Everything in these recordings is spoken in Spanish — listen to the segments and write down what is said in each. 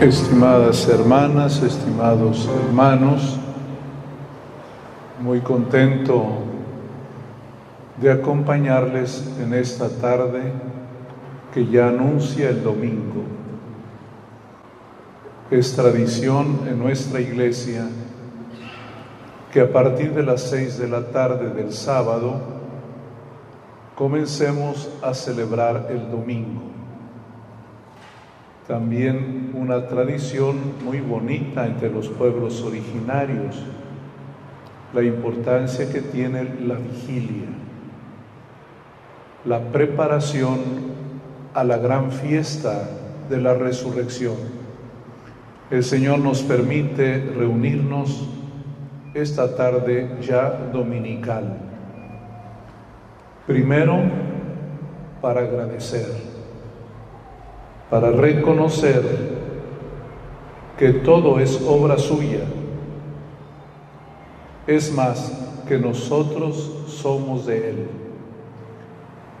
Estimadas hermanas, estimados hermanos, muy contento de acompañarles en esta tarde que ya anuncia el domingo. Es tradición en nuestra iglesia que a partir de las seis de la tarde del sábado comencemos a celebrar el domingo también una tradición muy bonita entre los pueblos originarios, la importancia que tiene la vigilia, la preparación a la gran fiesta de la resurrección. El Señor nos permite reunirnos esta tarde ya dominical. Primero, para agradecer para reconocer que todo es obra suya. Es más, que nosotros somos de Él,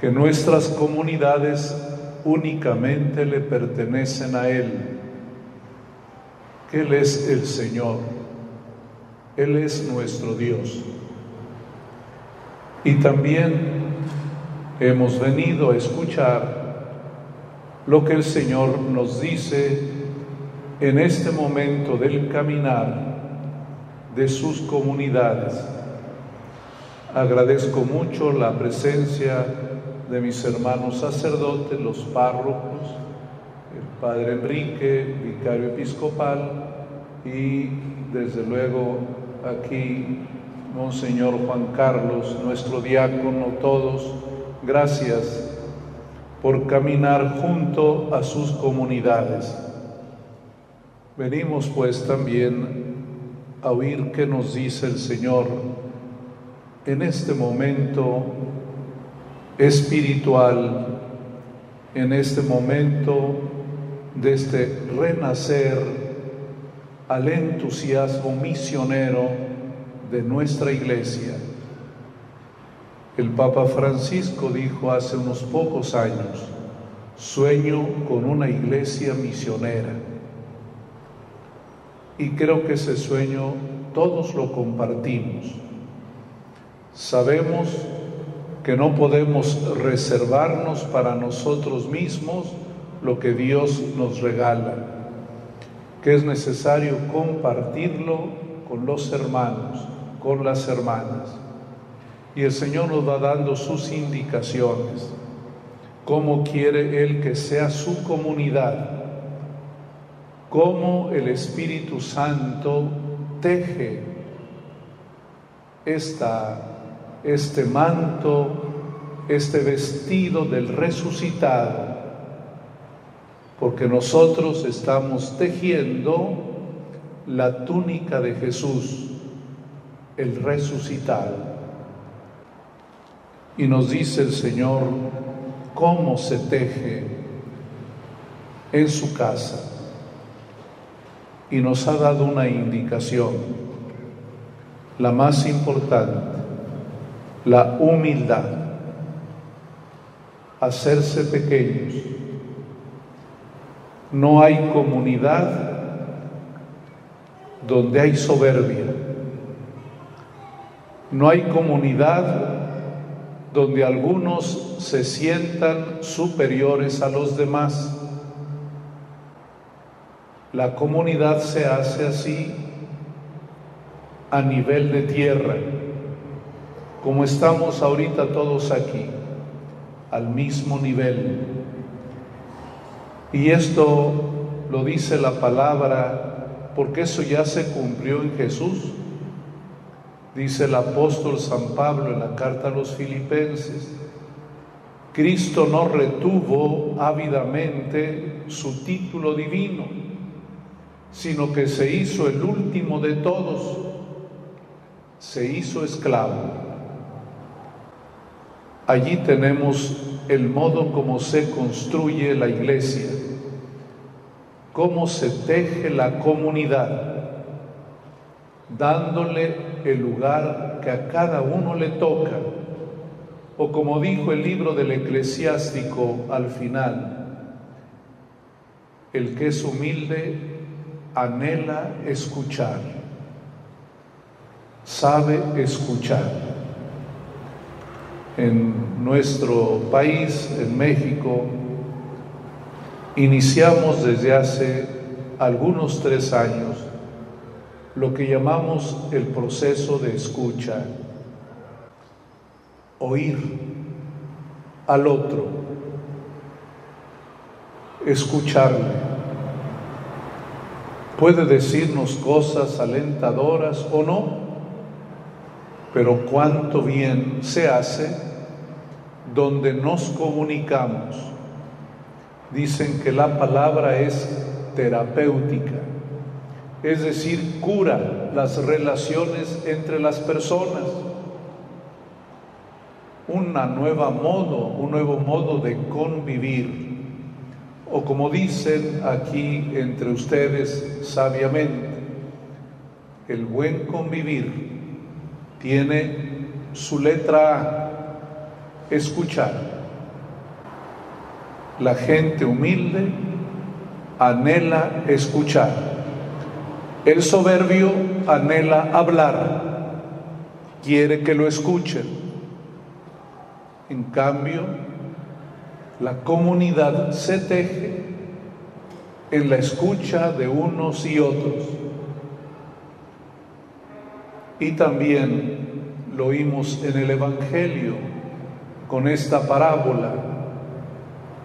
que nuestras comunidades únicamente le pertenecen a Él, que Él es el Señor, Él es nuestro Dios. Y también hemos venido a escuchar lo que el Señor nos dice en este momento del caminar de sus comunidades. Agradezco mucho la presencia de mis hermanos sacerdotes, los párrocos, el Padre Enrique, vicario episcopal, y desde luego aquí Monseñor Juan Carlos, nuestro diácono, todos. Gracias por caminar junto a sus comunidades. Venimos pues también a oír qué nos dice el Señor en este momento espiritual, en este momento de este renacer al entusiasmo misionero de nuestra iglesia. El Papa Francisco dijo hace unos pocos años, sueño con una iglesia misionera. Y creo que ese sueño todos lo compartimos. Sabemos que no podemos reservarnos para nosotros mismos lo que Dios nos regala, que es necesario compartirlo con los hermanos, con las hermanas. Y el Señor nos va dando sus indicaciones, cómo quiere Él que sea su comunidad, cómo el Espíritu Santo teje esta, este manto, este vestido del resucitado, porque nosotros estamos tejiendo la túnica de Jesús, el resucitado. Y nos dice el Señor cómo se teje en su casa. Y nos ha dado una indicación, la más importante, la humildad, hacerse pequeños. No hay comunidad donde hay soberbia. No hay comunidad donde algunos se sientan superiores a los demás. La comunidad se hace así a nivel de tierra, como estamos ahorita todos aquí, al mismo nivel. Y esto lo dice la palabra porque eso ya se cumplió en Jesús. Dice el apóstol San Pablo en la carta a los filipenses, Cristo no retuvo ávidamente su título divino, sino que se hizo el último de todos, se hizo esclavo. Allí tenemos el modo como se construye la iglesia, cómo se teje la comunidad dándole el lugar que a cada uno le toca. O como dijo el libro del eclesiástico al final, El que es humilde anhela escuchar, sabe escuchar. En nuestro país, en México, iniciamos desde hace algunos tres años lo que llamamos el proceso de escucha, oír al otro, escucharle. Puede decirnos cosas alentadoras o no, pero cuánto bien se hace donde nos comunicamos. Dicen que la palabra es terapéutica es decir, cura las relaciones entre las personas. Una nueva modo, un nuevo modo de convivir. O como dicen aquí entre ustedes sabiamente, el buen convivir tiene su letra A, escuchar. La gente humilde anhela escuchar. El soberbio anhela hablar, quiere que lo escuchen. En cambio, la comunidad se teje en la escucha de unos y otros. Y también lo oímos en el Evangelio con esta parábola,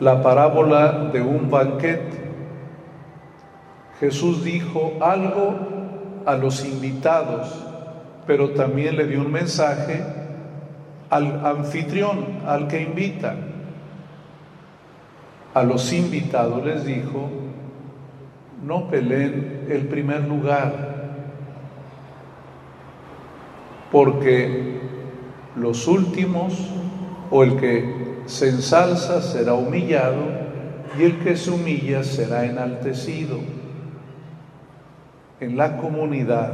la parábola de un banquete Jesús dijo algo a los invitados, pero también le dio un mensaje al anfitrión, al que invita. A los invitados les dijo, no peleen el primer lugar, porque los últimos o el que se ensalza será humillado y el que se humilla será enaltecido. En la comunidad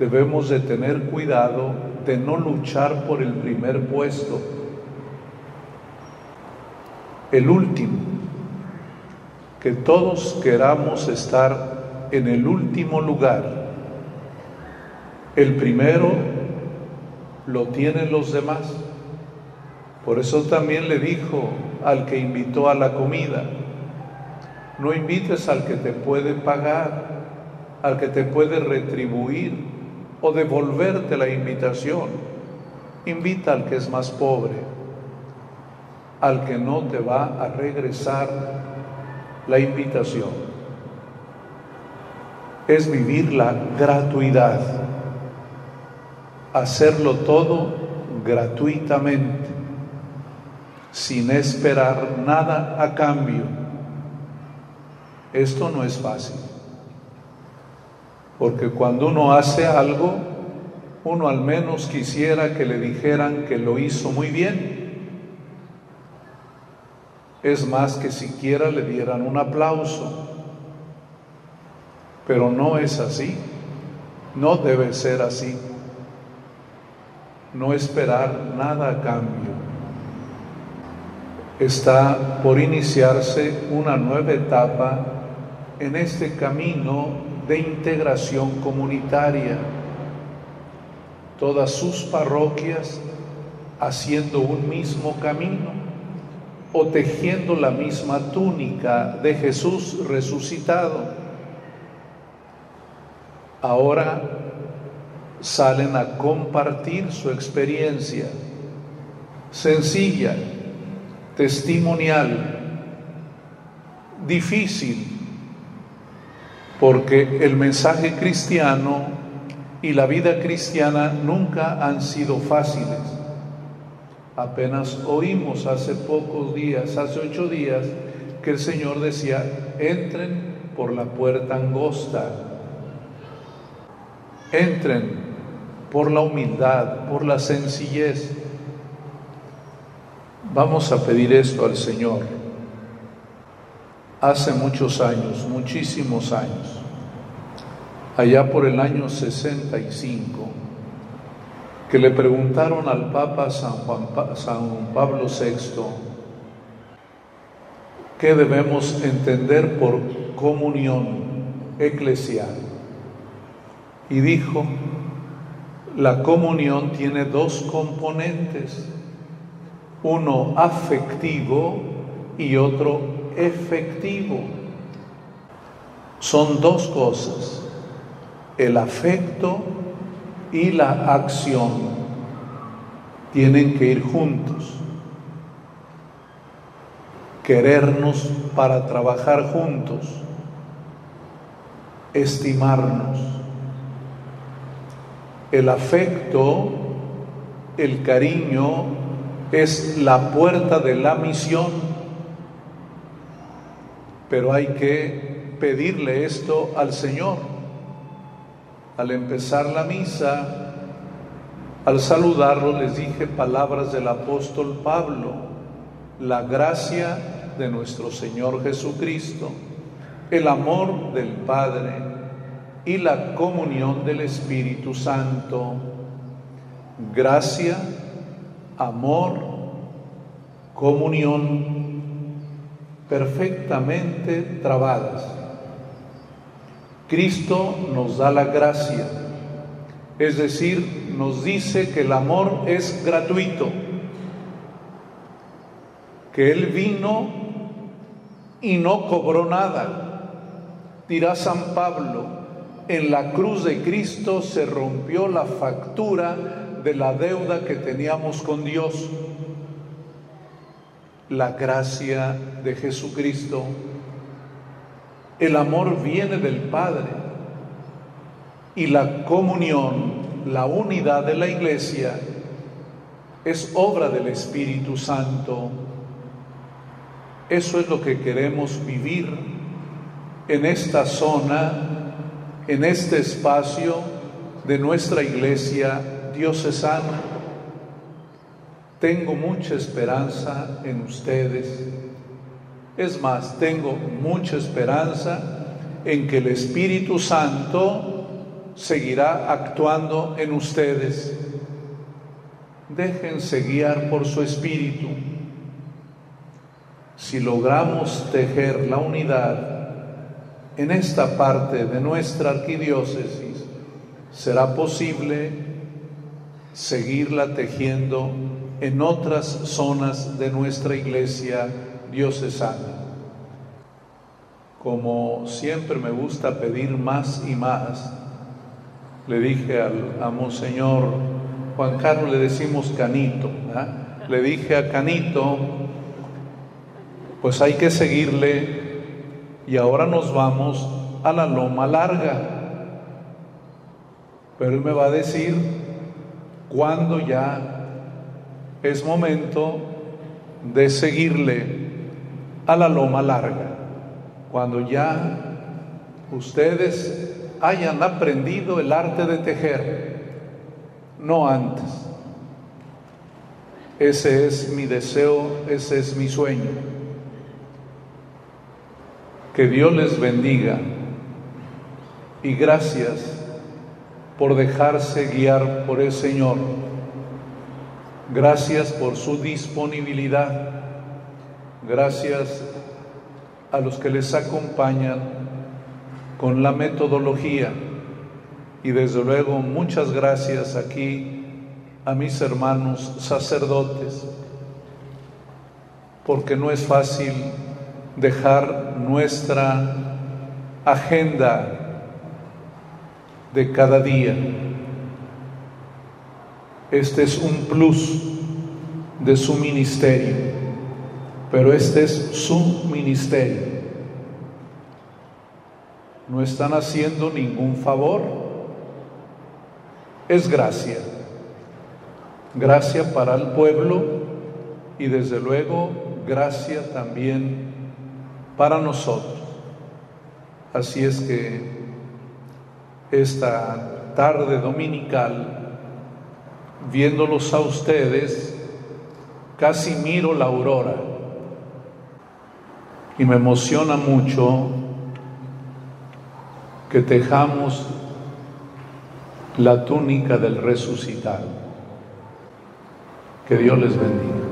debemos de tener cuidado de no luchar por el primer puesto, el último, que todos queramos estar en el último lugar. El primero lo tienen los demás. Por eso también le dijo al que invitó a la comida, no invites al que te puede pagar, al que te puede retribuir o devolverte la invitación. Invita al que es más pobre, al que no te va a regresar la invitación. Es vivir la gratuidad, hacerlo todo gratuitamente, sin esperar nada a cambio. Esto no es fácil. Porque cuando uno hace algo, uno al menos quisiera que le dijeran que lo hizo muy bien. Es más que siquiera le dieran un aplauso. Pero no es así. No debe ser así. No esperar nada a cambio. Está por iniciarse una nueva etapa en este camino de integración comunitaria, todas sus parroquias haciendo un mismo camino o tejiendo la misma túnica de Jesús resucitado. Ahora salen a compartir su experiencia sencilla, testimonial, difícil, porque el mensaje cristiano y la vida cristiana nunca han sido fáciles. Apenas oímos hace pocos días, hace ocho días, que el Señor decía, entren por la puerta angosta, entren por la humildad, por la sencillez. Vamos a pedir esto al Señor hace muchos años, muchísimos años, allá por el año 65, que le preguntaron al Papa San, Juan, Pablo VI ¿Qué debemos entender por comunión eclesial? Y dijo, la comunión tiene dos componentes, uno afectivo y otro efectivo. Son dos cosas, el afecto y la acción tienen que ir juntos. Querernos para trabajar juntos, estimarnos. El afecto, el cariño es la puerta de la misión, pero hay que pedirle esto al Señor. Al empezar la misa, al saludarlo les dije palabras del apóstol Pablo, la gracia de nuestro Señor Jesucristo, el amor del Padre y la comunión del Espíritu Santo. Gracia, amor, comunión perfectamente trabadas. Cristo nos da la gracia es decir, nos dice que el amor es gratuito, que Él vino y no cobró nada. Dirá San Pablo, en la cruz de Cristo se rompió la factura de la deuda que teníamos con Dios. La gracia de Jesucristo. El amor viene del Padre y la comunión, la unidad de la iglesia, es obra del Espíritu Santo. Eso es lo que queremos vivir en esta zona, en este espacio de nuestra iglesia diocesana. Tengo mucha esperanza en ustedes. Es más, tengo mucha esperanza en que el Espíritu Santo seguirá actuando en ustedes. Déjense guiar por su espíritu. Si logramos tejer la unidad en esta parte de nuestra arquidiócesis, será posible seguirla tejiendo en otras zonas de nuestra iglesia diocesana. Como siempre me gusta pedir más y más, le dije al, a Monseñor Juan Carlos, le decimos Canito, le dije a Canito, pues hay que seguirle y ahora nos vamos a la loma larga. Pero él me va a decir cuándo ya es momento de seguirle a la loma larga, cuando ya ustedes hayan aprendido el arte de tejer, no antes. Ese es mi deseo, ese es mi sueño. Que Dios les bendiga y gracias por dejarse guiar por el Señor. Gracias por su disponibilidad. Gracias a los que les acompañan con la metodología. Y desde luego muchas gracias aquí a mis hermanos sacerdotes, porque no es fácil dejar nuestra agenda de cada día. Este es un plus de su ministerio, pero este es su ministerio no están haciendo ningún favor. Es gracia. Gracia para el pueblo y desde luego gracia también para nosotros. Así es que esta tarde dominical, viéndolos a ustedes, casi miro la aurora y me emociona mucho que tejamos la túnica del resucitado. Que Dios les bendiga.